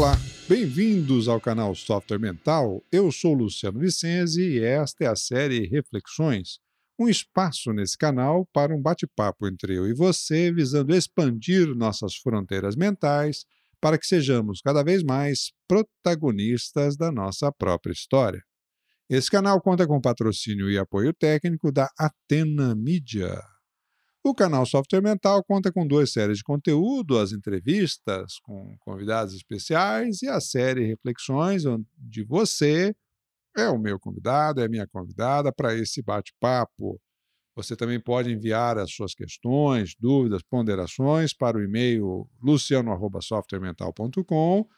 Olá, bem-vindos ao canal Software Mental. Eu sou Luciano Vicenzi e esta é a série Reflexões, um espaço nesse canal para um bate-papo entre eu e você, visando expandir nossas fronteiras mentais para que sejamos cada vez mais protagonistas da nossa própria história. Esse canal conta com patrocínio e apoio técnico da Atena Media. O canal Software Mental conta com duas séries de conteúdo, as entrevistas com convidados especiais e a série Reflexões, onde você é o meu convidado, é a minha convidada para esse bate-papo. Você também pode enviar as suas questões, dúvidas, ponderações para o e-mail luciano.softwaremental.com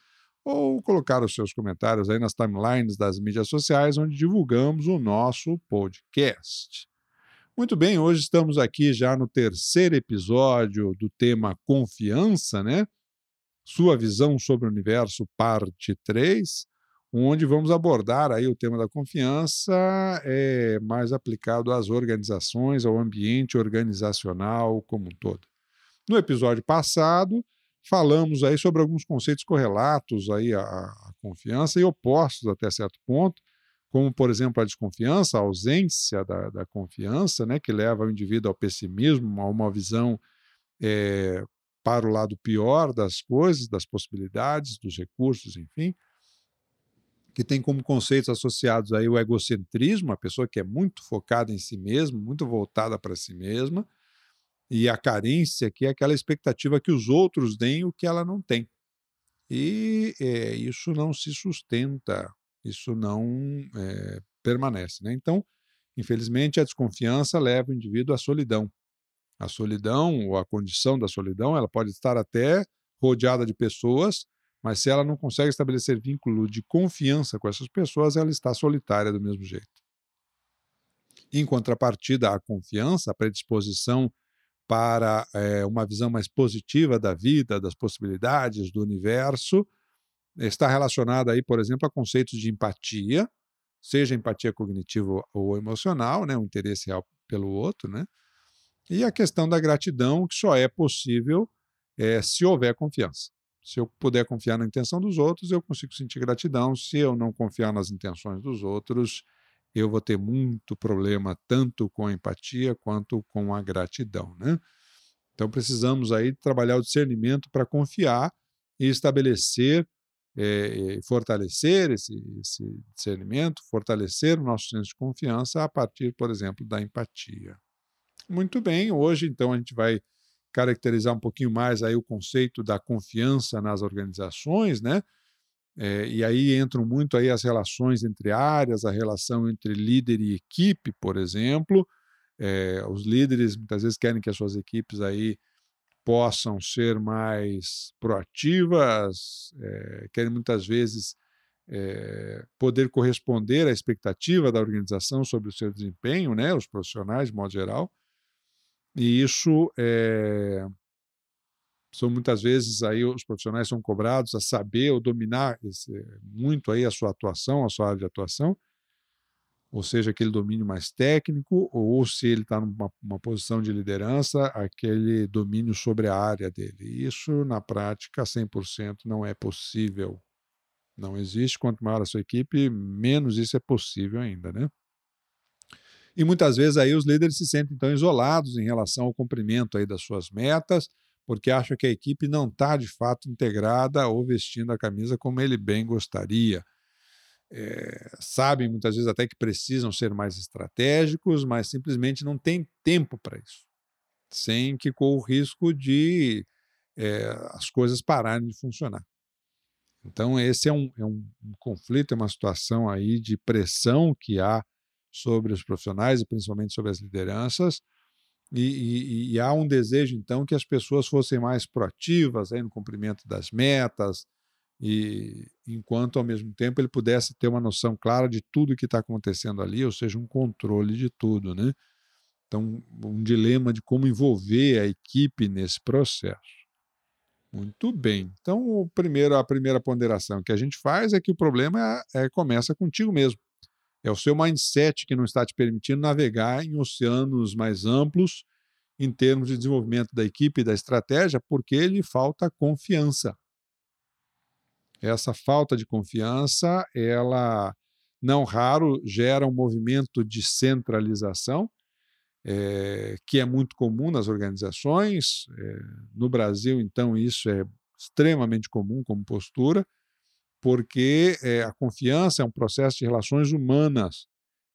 ou colocar os seus comentários aí nas timelines das mídias sociais onde divulgamos o nosso podcast. Muito bem, hoje estamos aqui já no terceiro episódio do tema confiança, né? Sua visão sobre o universo, parte 3, onde vamos abordar aí o tema da confiança é mais aplicado às organizações, ao ambiente organizacional como um todo. No episódio passado, falamos aí sobre alguns conceitos correlatos aí à, à confiança e opostos até certo ponto, como, por exemplo, a desconfiança, a ausência da, da confiança, né, que leva o indivíduo ao pessimismo, a uma visão é, para o lado pior das coisas, das possibilidades, dos recursos, enfim, que tem como conceitos associados aí o egocentrismo, a pessoa que é muito focada em si mesma, muito voltada para si mesma, e a carência, que é aquela expectativa que os outros deem o que ela não tem. E é, isso não se sustenta isso não é, permanece. Né? Então, infelizmente, a desconfiança leva o indivíduo à solidão. A solidão, ou a condição da solidão, ela pode estar até rodeada de pessoas, mas se ela não consegue estabelecer vínculo de confiança com essas pessoas, ela está solitária do mesmo jeito. Em contrapartida à confiança, a predisposição para é, uma visão mais positiva da vida, das possibilidades, do universo, está relacionada aí, por exemplo, a conceitos de empatia, seja empatia cognitiva ou emocional, né, o interesse real pelo outro, né? E a questão da gratidão, que só é possível é, se houver confiança. Se eu puder confiar na intenção dos outros, eu consigo sentir gratidão. Se eu não confiar nas intenções dos outros, eu vou ter muito problema tanto com a empatia quanto com a gratidão, né? Então precisamos aí trabalhar o discernimento para confiar e estabelecer é, fortalecer esse, esse discernimento, fortalecer o nosso senso de confiança a partir, por exemplo, da empatia. Muito bem, hoje então a gente vai caracterizar um pouquinho mais aí o conceito da confiança nas organizações, né? É, e aí entram muito aí as relações entre áreas, a relação entre líder e equipe, por exemplo. É, os líderes muitas vezes querem que as suas equipes aí possam ser mais proativas, é, querem muitas vezes é, poder corresponder à expectativa da organização sobre o seu desempenho, né, os profissionais de modo geral. E isso é, são muitas vezes aí os profissionais são cobrados a saber ou dominar esse, muito aí a sua atuação, a sua área de atuação ou seja, aquele domínio mais técnico, ou se ele está numa posição de liderança, aquele domínio sobre a área dele. Isso, na prática, 100% não é possível. Não existe. Quanto maior a sua equipe, menos isso é possível ainda, né? E muitas vezes aí os líderes se sentem então isolados em relação ao cumprimento aí das suas metas, porque acham que a equipe não está de fato integrada ou vestindo a camisa como ele bem gostaria é, sabem muitas vezes até que precisam ser mais estratégicos, mas simplesmente não tem tempo para isso, sem que corra o risco de é, as coisas pararem de funcionar. Então, esse é um, é um, um conflito, é uma situação aí de pressão que há sobre os profissionais e principalmente sobre as lideranças, e, e, e, há um desejo, então, que as pessoas fossem mais proativas aí no cumprimento das metas, e enquanto ao mesmo tempo ele pudesse ter uma noção clara de tudo que está acontecendo ali, ou seja, um controle de tudo, né? Então, um dilema de como envolver a equipe nesse processo. Muito bem. Então, o primeiro, a primeira ponderação que a gente faz é que o problema é, é, começa contigo mesmo. É o seu mindset que não está te permitindo navegar em oceanos mais amplos em termos de desenvolvimento da equipe e da estratégia, porque lhe falta confiança. Essa falta de confiança, ela não raro gera um movimento de centralização, é, que é muito comum nas organizações. É, no Brasil, então, isso é extremamente comum como postura, porque é, a confiança é um processo de relações humanas.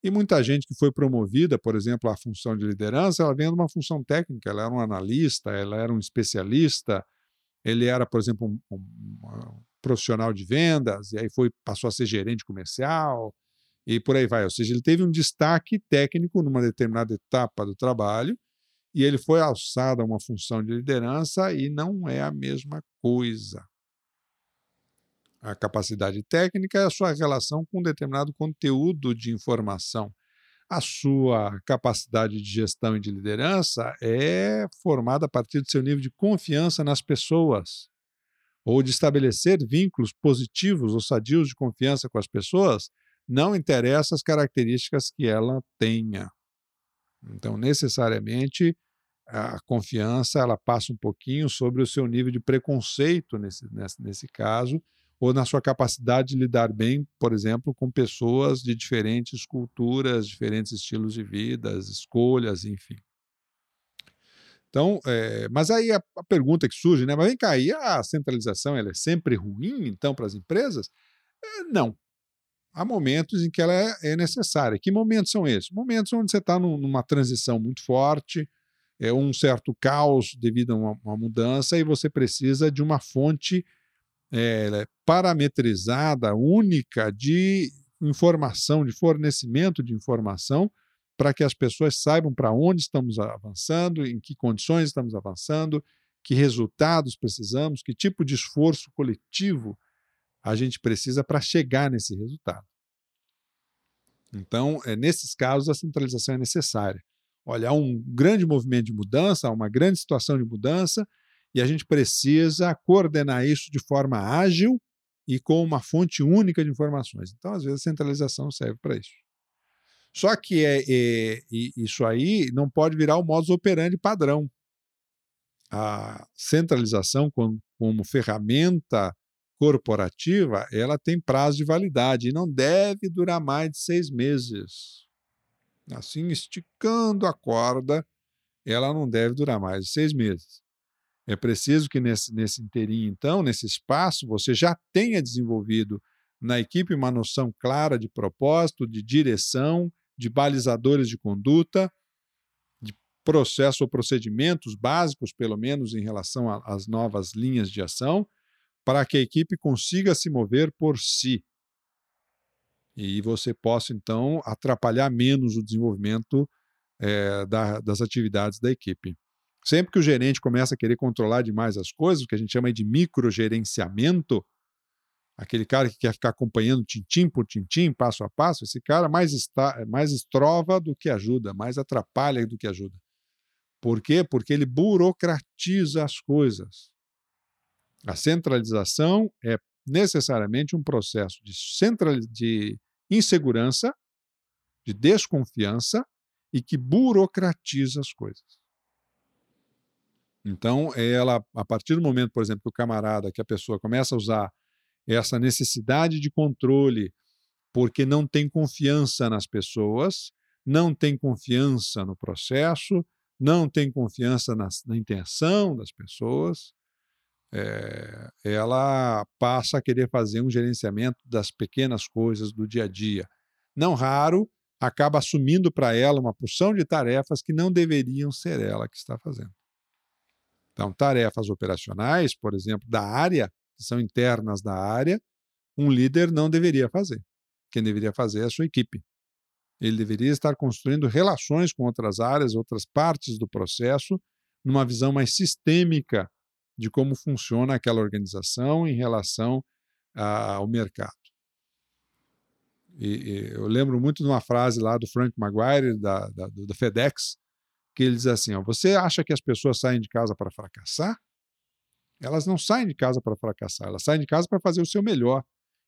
E muita gente que foi promovida, por exemplo, à função de liderança, ela vem de uma função técnica, ela era um analista, ela era um especialista, ele era, por exemplo, um, um, profissional de vendas, e aí foi, passou a ser gerente comercial, e por aí vai. Ou seja, ele teve um destaque técnico numa determinada etapa do trabalho, e ele foi alçado a uma função de liderança, e não é a mesma coisa. A capacidade técnica é a sua relação com um determinado conteúdo de informação. A sua capacidade de gestão e de liderança é formada a partir do seu nível de confiança nas pessoas, ou de estabelecer vínculos positivos ou sadios de confiança com as pessoas, não interessa as características que ela tenha. Então, necessariamente, a confiança ela passa um pouquinho sobre o seu nível de preconceito nesse, nesse, nesse caso, ou na sua capacidade de lidar bem, por exemplo, com pessoas de diferentes culturas, diferentes estilos de vida, escolhas, enfim. Então, é, mas aí a, a, pergunta que surge, né? Mas vem cá, e a centralização ela é sempre ruim, então, para as empresas? É, não. Há momentos em que ela é, é, necessária. Que momentos são esses? Momentos onde você está num, numa transição muito forte, é um certo caos devido a uma, uma mudança, e você precisa de uma fonte é, parametrizada, única de informação, de fornecimento de informação, para que as pessoas saibam para onde estamos avançando, em que condições estamos avançando, que resultados precisamos, que tipo de esforço coletivo a gente precisa para chegar nesse resultado. Então, é, nesses casos, a centralização é necessária. Olha, há um grande movimento de mudança, há uma grande situação de mudança, e a gente precisa coordenar isso de forma ágil e com uma fonte única de informações. Então, às vezes, a centralização serve para isso. Só que é, é, isso aí não pode virar o modus operandi padrão. A centralização como, como ferramenta corporativa, ela tem prazo de validade e não deve durar mais de seis meses. Assim, esticando a corda, ela não deve durar mais de seis meses. É preciso que nesse, nesse inteirinho, então, nesse espaço, você já tenha desenvolvido na equipe uma noção clara de propósito, de direção, de balizadores de conduta, de processo ou procedimentos básicos, pelo menos em relação às novas linhas de ação, para que a equipe consiga se mover por si. E você possa, então, atrapalhar menos o desenvolvimento é, da, das atividades da equipe. Sempre que o gerente começa a querer controlar demais as coisas, o que a gente chama de microgerenciamento, aquele cara que quer ficar acompanhando tintim por tintim, passo a passo, esse cara mais, está, mais estrova do que ajuda, mais atrapalha do que ajuda. Por quê? Porque ele burocratiza as coisas. A centralização é necessariamente um processo de, central, de insegurança, de desconfiança e que burocratiza as coisas. Então, ela, a partir do momento, por exemplo, que o camarada, que a pessoa começa a usar essa necessidade de controle porque não tem confiança nas pessoas, não tem confiança no processo, não tem confiança na, na intenção das pessoas, é, ela passa a querer fazer um gerenciamento das pequenas coisas do dia a dia. Não raro, acaba assumindo para ela uma porção de tarefas que não deveriam ser ela que está fazendo. Então, tarefas operacionais, por exemplo, da área, que são internas da área, um líder não deveria fazer. Quem deveria fazer é a sua equipe. Ele deveria estar construindo relações com outras áreas, outras partes do processo, numa visão mais sistêmica de como funciona aquela organização em relação ao mercado. E, e eu lembro muito de uma frase lá do Frank Maguire, da, da, do FedEx, que ele diz assim: ó, você acha que as pessoas saem de casa para fracassar? Elas não saem de casa para fracassar, elas saem de casa para fazer o seu melhor.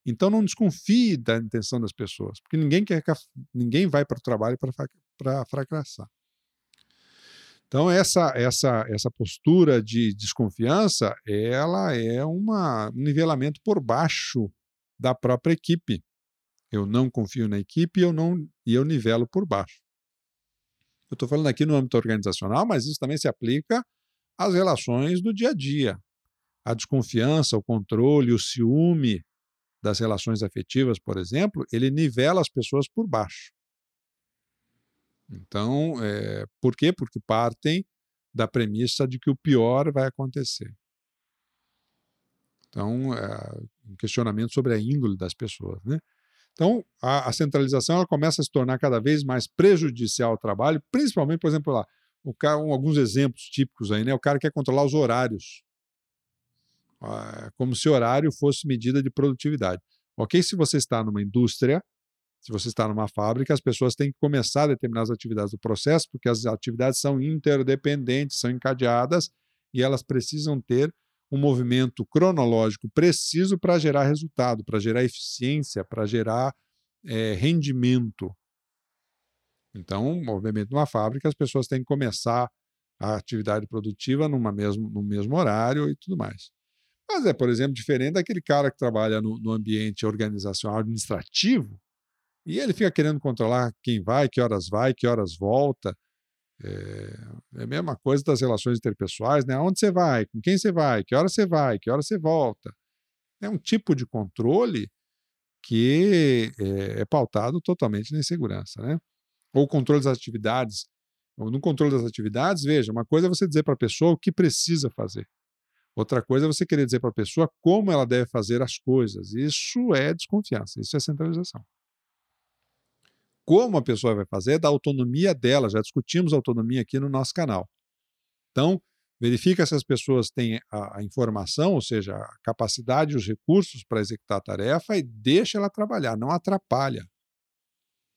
Então não desconfie da intenção das pessoas, porque ninguém quer ninguém vai para o trabalho para fracassar. Então essa essa essa postura de desconfiança, ela é uma, um nivelamento por baixo da própria equipe. Eu não confio na equipe, eu não e eu nivelo por baixo. Eu estou falando aqui no âmbito organizacional, mas isso também se aplica às relações do dia a dia. A desconfiança, o controle, o ciúme das relações afetivas, por exemplo, ele nivela as pessoas por baixo. Então, é, por quê? Porque partem da premissa de que o pior vai acontecer. Então, é um questionamento sobre a índole das pessoas. Né? Então, a, a, centralização ela começa a se tornar cada vez mais prejudicial ao trabalho, principalmente, por exemplo, lá, o cara, um, alguns exemplos típicos aí, né? O cara quer controlar os horários, como se horário fosse medida de produtividade. Ok, se você está numa indústria, se você está numa fábrica, as pessoas têm que começar determinadas atividades do processo, porque as atividades são interdependentes, são encadeadas e elas precisam ter um movimento cronológico preciso para gerar resultado, para gerar eficiência, para gerar é, rendimento. Então, obviamente, numa fábrica, as pessoas têm que começar a atividade produtiva numa mesmo, no mesmo horário e tudo mais. Mas é, por exemplo, diferente daquele cara que trabalha no, no ambiente organizacional administrativo e ele fica querendo controlar quem vai, que horas vai, que horas volta. É, é, a mesma coisa das relações interpessoais, né? Aonde você vai, com quem você vai, que hora você vai, que hora você volta. É um tipo de controle que é, é pautado totalmente na insegurança, né? Ou controle das atividades. No controle das atividades, veja, uma coisa é você dizer para a pessoa o que precisa fazer. Outra coisa é você querer dizer para a pessoa como ela deve fazer as coisas. Isso é desconfiança, isso é centralização como a pessoa vai fazer, da autonomia dela. Já discutimos autonomia aqui no nosso canal. Então, verifica se as pessoas têm a, a informação, ou seja, a capacidade e os recursos para executar a tarefa e deixa ela trabalhar, não atrapalha.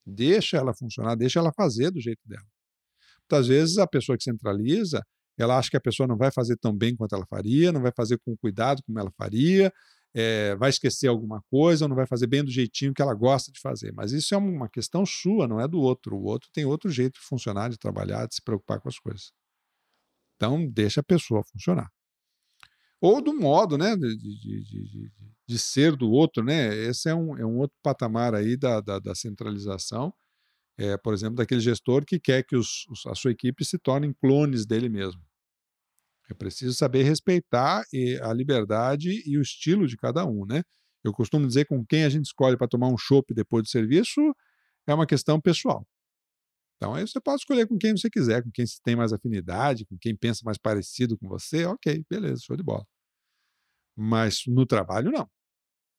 Deixa ela funcionar, deixa ela fazer do jeito dela. Muitas vezes a pessoa que centraliza, ela acha que a pessoa não vai fazer tão bem quanto ela faria, não vai fazer com cuidado como ela faria, é, vai esquecer alguma coisa ou não vai fazer bem do jeitinho que ela gosta de fazer. Mas isso é uma questão sua, não é do outro. O outro tem outro jeito de funcionar, de trabalhar, de se preocupar com as coisas. Então, deixa a pessoa funcionar. Ou do modo né, de, de, de, de ser do outro. Né? Esse é um, é um outro patamar aí da, da, da centralização. É, por exemplo, daquele gestor que quer que os, a sua equipe se tornem clones dele mesmo. É preciso saber respeitar a liberdade e o estilo de cada um, né? Eu costumo dizer com quem a gente escolhe para tomar um chopp depois do serviço é uma questão pessoal. Então aí você pode escolher com quem você quiser, com quem você tem mais afinidade, com quem pensa mais parecido com você, ok, beleza, show de bola. Mas no trabalho não.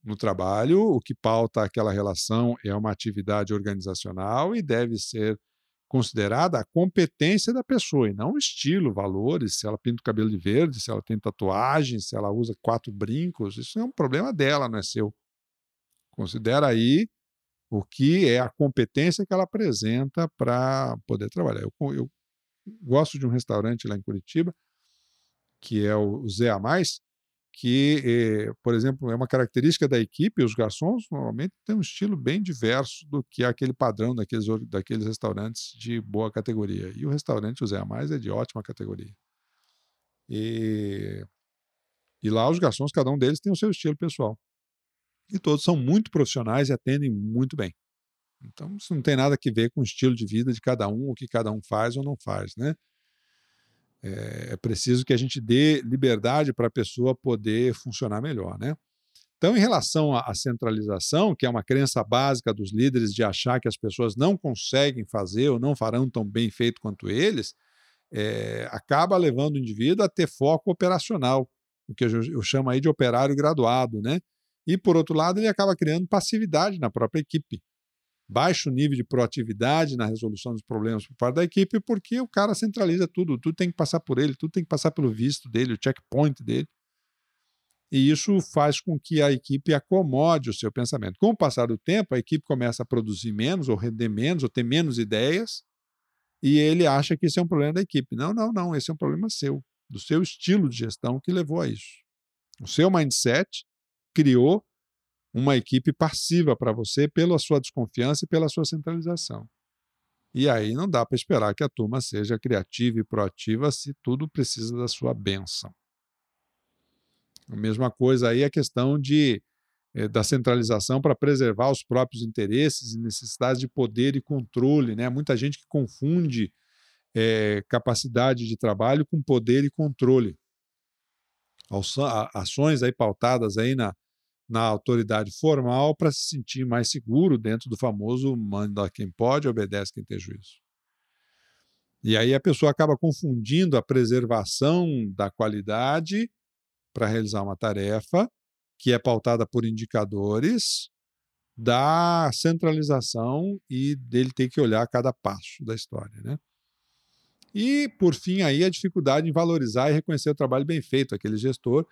No trabalho, o que pauta aquela relação é uma atividade organizacional e deve ser considerada a competência da pessoa, e não o estilo, valores, se ela pinta o cabelo de verde, se ela tem tatuagem, se ela usa quatro brincos, isso é um problema dela, não é seu. Considera aí o que é a competência que ela apresenta para poder trabalhar. Eu, eu, gosto de um restaurante lá em Curitiba, que é o Zé a Mais, que, eh, por exemplo, é uma característica da equipe, os garçons normalmente têm um estilo bem diverso do que aquele padrão daqueles, daqueles restaurantes de boa categoria. E o restaurante José a Mais é de ótima categoria. E, e lá os garçons, cada um deles tem o seu estilo pessoal. E todos são muito profissionais e atendem muito bem. Então, isso não tem nada a ver com o estilo de vida de cada um, o que cada um faz ou não faz, né? É, é preciso que a gente dê liberdade para a pessoa poder funcionar melhor, né? Então, em relação à centralização, que é uma crença básica dos líderes de achar que as pessoas não conseguem fazer ou não farão tão bem feito quanto eles, é, acaba levando o indivíduo a ter foco operacional, o que eu, eu chamo aí de operário graduado, né? E, por outro lado, ele acaba criando passividade na própria equipe baixo nível de proatividade na resolução dos problemas por parte da equipe, porque o cara centraliza tudo, tudo tem que passar por ele, tudo tem que passar pelo visto dele, o checkpoint dele. E isso faz com que a equipe acomode o seu pensamento. Com o passar do tempo, a equipe começa a produzir menos, ou render menos, ou ter menos ideias, e ele acha que isso é um problema da equipe. Não, não, não, esse é um problema seu, do seu estilo de gestão que levou a isso. O seu mindset criou uma equipe passiva para você pela sua desconfiança e pela sua centralização. E aí não dá para esperar que a turma seja criativa e proativa se tudo precisa da sua benção. A mesma coisa aí a questão de, eh, da centralização para preservar os próprios interesses e necessidades de poder e controle. Né? Muita gente que confunde eh, capacidade de trabalho com poder e controle. Ações aí pautadas aí na, na autoridade formal para se sentir mais seguro dentro do famoso manda quem pode, obedece quem tem juízo. E aí a pessoa acaba confundindo a preservação da qualidade para realizar uma tarefa que é pautada por indicadores da centralização e dele ter que olhar cada passo da história, né? E, por fim, aí a dificuldade em valorizar e reconhecer o trabalho bem feito, aquele gestor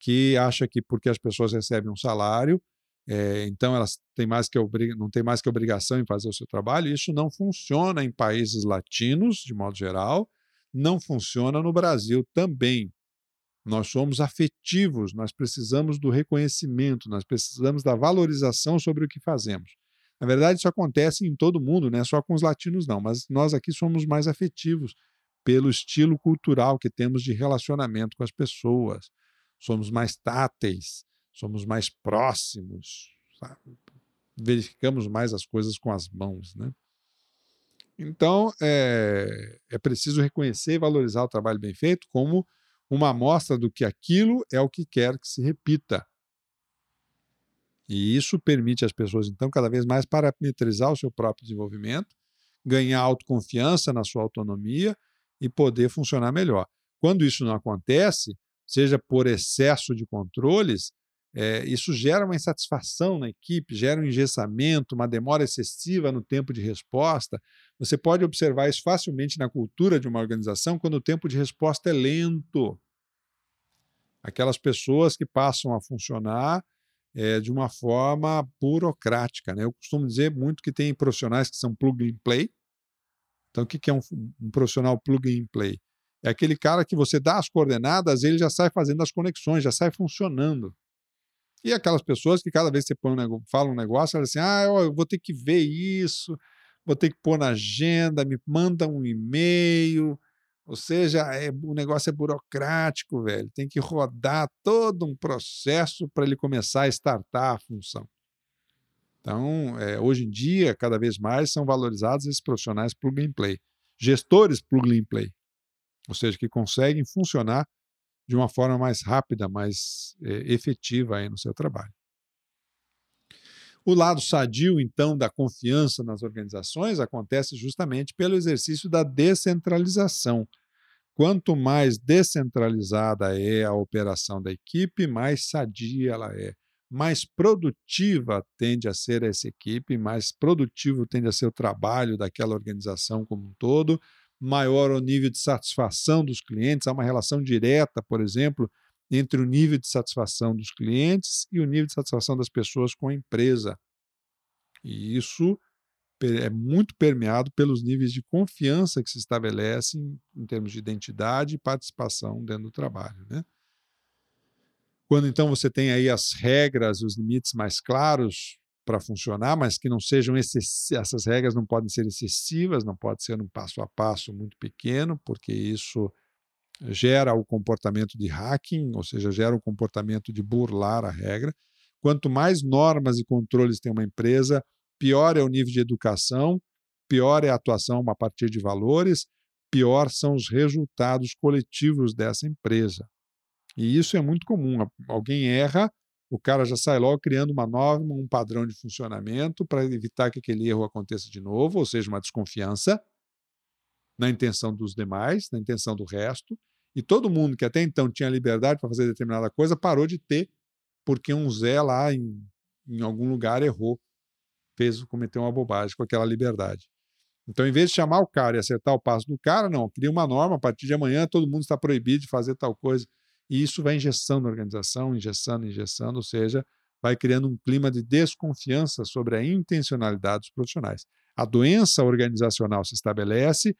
que acha que porque as pessoas recebem um salário, é, então elas têm mais que não têm mais que obrigação em fazer o seu trabalho. Isso não funciona em países latinos, de modo geral, não funciona no Brasil também. Nós somos afetivos, nós precisamos do reconhecimento, nós precisamos da valorização sobre o que fazemos. Na verdade, isso acontece em todo mundo, não é só com os latinos, não, mas nós aqui somos mais afetivos pelo estilo cultural que temos de relacionamento com as pessoas somos mais táteis, somos mais próximos, sabe? verificamos mais as coisas com as mãos, né? Então, é, é preciso reconhecer e valorizar o trabalho bem feito como uma amostra do que aquilo é o que quer que se repita. E isso permite às pessoas, então, cada vez mais parametrizar o seu próprio desenvolvimento, ganhar autoconfiança na sua autonomia e poder funcionar melhor. Quando isso não acontece, seja por excesso de controles, é, isso gera uma insatisfação na equipe, gera um engessamento, uma demora excessiva no tempo de resposta. Você pode observar isso facilmente na cultura de uma organização quando o tempo de resposta é lento. Aquelas pessoas que passam a funcionar é, de uma forma burocrática. Né? Eu costumo dizer muito que tem profissionais que são plug and play. Então, o que é um, um profissional plug and play? É aquele cara que você dá as coordenadas, ele já sai fazendo as conexões, já sai funcionando. E aquelas pessoas que cada vez que você põe um negócio, fala um negócio, elas assim, ah, eu vou ter que ver isso, vou ter que pôr na agenda, me manda um e-mail. Ou seja, é, o negócio é burocrático, velho. Tem que rodar todo um processo para ele começar a startar a função. Então, é, hoje em dia, cada vez mais são valorizados esses profissionais plug and play. Gestores plug and play ou seja, que conseguem funcionar de uma forma mais rápida, mais é, efetiva aí no seu trabalho. O lado sadio, então, da confiança nas organizações acontece justamente pelo exercício da descentralização. Quanto mais descentralizada é a operação da equipe, mais sadia ela é. Mais produtiva tende a ser essa equipe, mais produtivo tende a ser o trabalho daquela organização como um todo, maior o nível de satisfação dos clientes, há uma relação direta, por exemplo, entre o nível de satisfação dos clientes e o nível de satisfação das pessoas com a empresa. E isso é muito permeado pelos níveis de confiança que se estabelecem em termos de identidade e participação dentro do trabalho. Né? Quando então você tem aí as regras, os limites mais claros, para funcionar, mas que não sejam essas regras não podem ser excessivas, não pode ser um passo a passo muito pequeno, porque isso gera o comportamento de hacking, ou seja, gera o comportamento de burlar a regra. Quanto mais normas e controles tem uma empresa, pior é o nível de educação, pior é a atuação a partir de valores, pior são os resultados coletivos dessa empresa. E isso é muito comum. Alguém erra, o cara já sai logo criando uma norma, um padrão de funcionamento para evitar que aquele erro aconteça de novo, ou seja, uma desconfiança na intenção dos demais, na intenção do resto. E todo mundo que até então tinha liberdade para fazer determinada coisa parou de ter, porque um Zé lá em, em algum lugar errou, fez, cometeu uma bobagem com aquela liberdade. Então, em vez de chamar o cara e acertar o passo do cara, não, cria uma norma, a partir de amanhã todo mundo está proibido de fazer tal coisa. E isso vai injeção na organização, injeção, injeção, ou seja, vai criando um clima de desconfiança sobre a intencionalidade dos profissionais. A doença organizacional se estabelece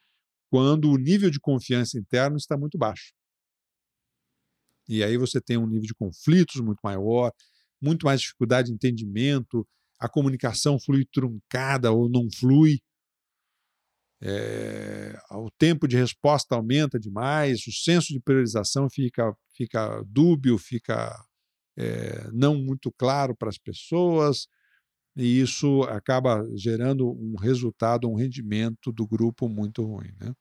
quando o nível de confiança interno está muito baixo. E aí você tem um nível de conflitos muito maior, muito mais dificuldade de entendimento, a comunicação flui truncada ou não flui. É, o tempo de resposta aumenta demais, o senso de priorização fica, fica dúbio, fica é, não muito claro para as pessoas, e isso acaba gerando um resultado, um rendimento do grupo muito ruim. Né?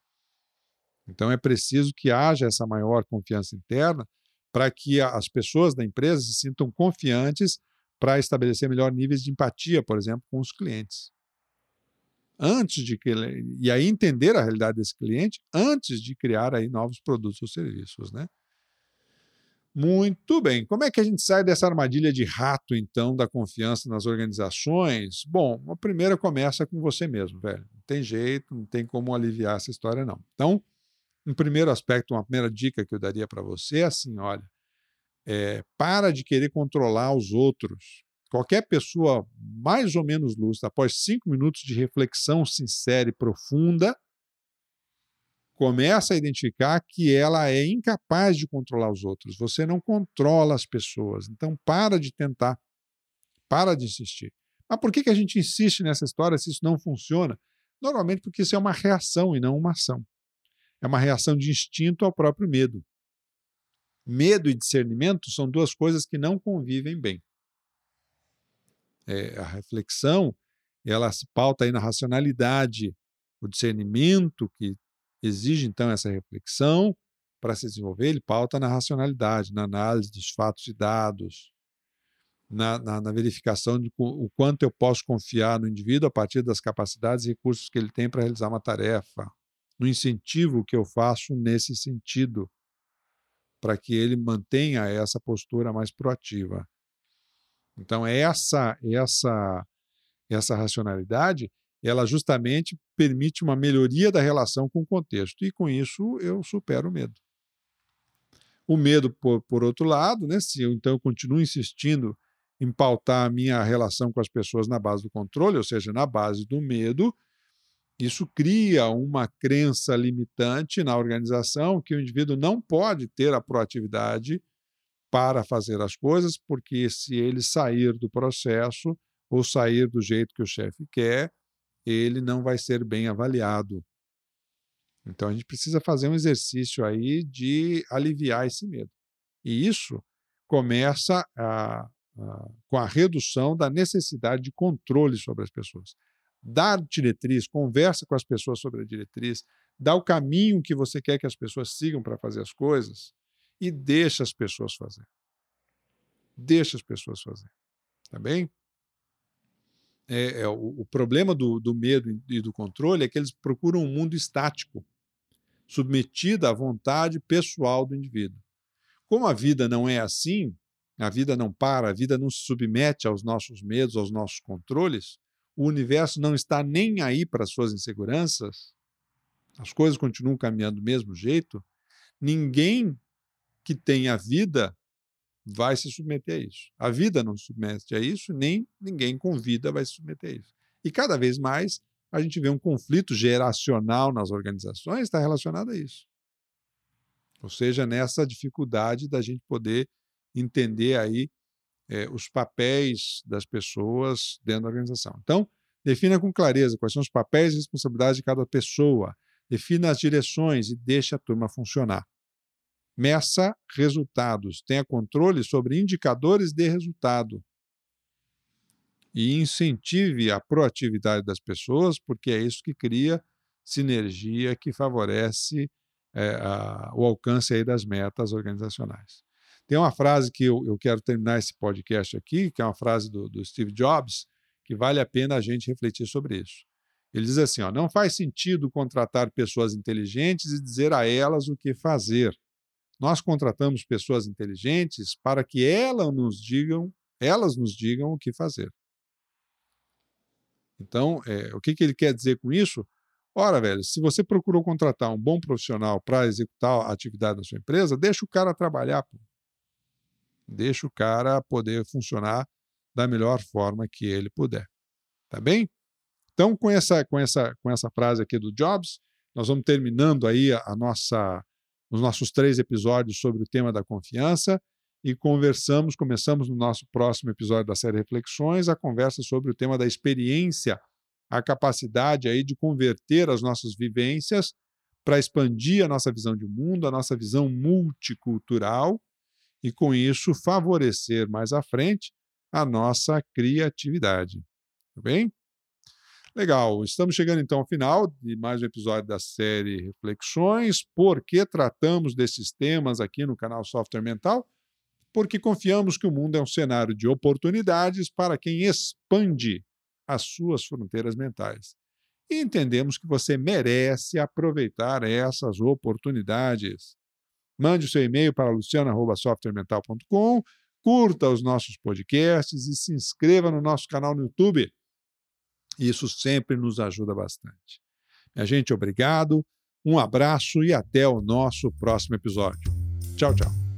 Então é preciso que haja essa maior confiança interna para que as pessoas da empresa se sintam confiantes para estabelecer melhor níveis de empatia, por exemplo, com os clientes. Antes de que e aí entender a realidade desse cliente antes de criar aí novos produtos ou serviços, né? Muito bem. Como é que a gente sai dessa armadilha de rato, então, da confiança nas organizações? Bom, a primeira começa com você mesmo, velho. Não tem jeito, não tem como aliviar essa história, não. Então, um primeiro aspecto, uma primeira dica que eu daria para você é assim: olha, é, para de querer controlar os outros. Qualquer pessoa mais ou menos lúcida, após cinco minutos de reflexão sincera e profunda, começa a identificar que ela é incapaz de controlar os outros. Você não controla as pessoas. Então, para de tentar. Para de insistir. Mas por que, que a gente insiste nessa história se isso não funciona? Normalmente porque isso é uma reação e não uma ação. É uma reação de instinto ao próprio medo. Medo e discernimento são duas coisas que não convivem bem. É, a reflexão ela se pauta aí na racionalidade, o discernimento que exige então essa reflexão para se desenvolver, ele pauta na racionalidade, na análise dos fatos e dados, na, na, na, verificação de o quanto eu posso confiar no indivíduo a partir das capacidades e recursos que ele tem para realizar uma tarefa, no incentivo que eu faço nesse sentido, para que ele mantenha essa postura mais proativa. Então essa essa essa racionalidade ela justamente permite uma melhoria da relação com o contexto. E com isso eu supero o medo. O medo, por, por outro lado, né, se eu então eu continuo insistindo em pautar a minha relação com as pessoas na base do controle, ou seja, na base do medo, isso cria uma crença limitante na organização que o indivíduo não pode ter a proatividade para fazer as coisas, porque se ele sair do processo ou sair do jeito que o chefe quer, ele não vai ser bem avaliado. Então a gente precisa fazer um exercício aí de aliviar esse medo. E isso começa a, a, com a redução da necessidade de controle sobre as pessoas. Dar diretriz, conversa com as pessoas sobre a diretriz, dá o caminho que você quer que as pessoas sigam para fazer as coisas e deixa as pessoas fazer. Deixa as pessoas fazer. Tá bem? é, é, o, o, problema do, do medo e do controle é que eles procuram um mundo estático, submetido à vontade pessoal do indivíduo. Como a vida não é assim, a vida não para, a vida não se submete aos nossos medos, aos nossos controles, o universo não está nem aí para as suas inseguranças, as coisas continuam caminhando do mesmo jeito, ninguém que tem a vida vai se submeter a isso. A vida não se submete a isso, nem ninguém com vida vai se submeter a isso. E cada vez mais a gente vê um conflito geracional nas organizações está relacionado a isso. Ou seja, nessa dificuldade da gente poder entender aí é, os papéis das pessoas dentro da organização. Então, defina com clareza quais são os papéis e responsabilidades de cada pessoa, defina as direções e deixe a turma funcionar. Meça resultados, tenha controle sobre indicadores de resultado. E incentive a proatividade das pessoas, porque é isso que cria sinergia que favorece é, a, o alcance aí das metas organizacionais. Tem uma frase que eu, eu, quero terminar esse podcast aqui, que é uma frase do, do Steve Jobs, que vale a pena a gente refletir sobre isso. Ele diz assim: ó, não faz sentido contratar pessoas inteligentes e dizer a elas o que fazer. Nós contratamos pessoas inteligentes para que elas nos digam, elas nos digam o que fazer. Então, é, o que, que ele quer dizer com isso? Ora, velho, se você procurou contratar um bom profissional para executar a atividade da sua empresa, deixa o cara trabalhar. Pô. Deixa o cara poder funcionar da melhor forma que ele puder. Tá bem? Então, com essa, com essa, com essa frase aqui do Jobs, nós vamos terminando aí a, a nossa nos nossos três episódios sobre o tema da confiança e conversamos, começamos no nosso próximo episódio da série Reflexões, a conversa sobre o tema da experiência a capacidade aí de converter as nossas vivências para expandir a nossa visão de mundo, a nossa visão multicultural e, com isso, favorecer mais à frente a nossa criatividade. Tá bem? Legal, estamos chegando então ao final de mais um episódio da série Reflexões. Por que tratamos desses temas aqui no canal Software Mental? Porque confiamos que o mundo é um cenário de oportunidades para quem expande as suas fronteiras mentais. E entendemos que você merece aproveitar essas oportunidades. Mande o seu e-mail para luciana.softwaremental.com, curta os nossos podcasts e se inscreva no nosso canal no YouTube. Isso sempre nos ajuda bastante. Minha gente, obrigado, um abraço e até o nosso próximo episódio. Tchau, tchau.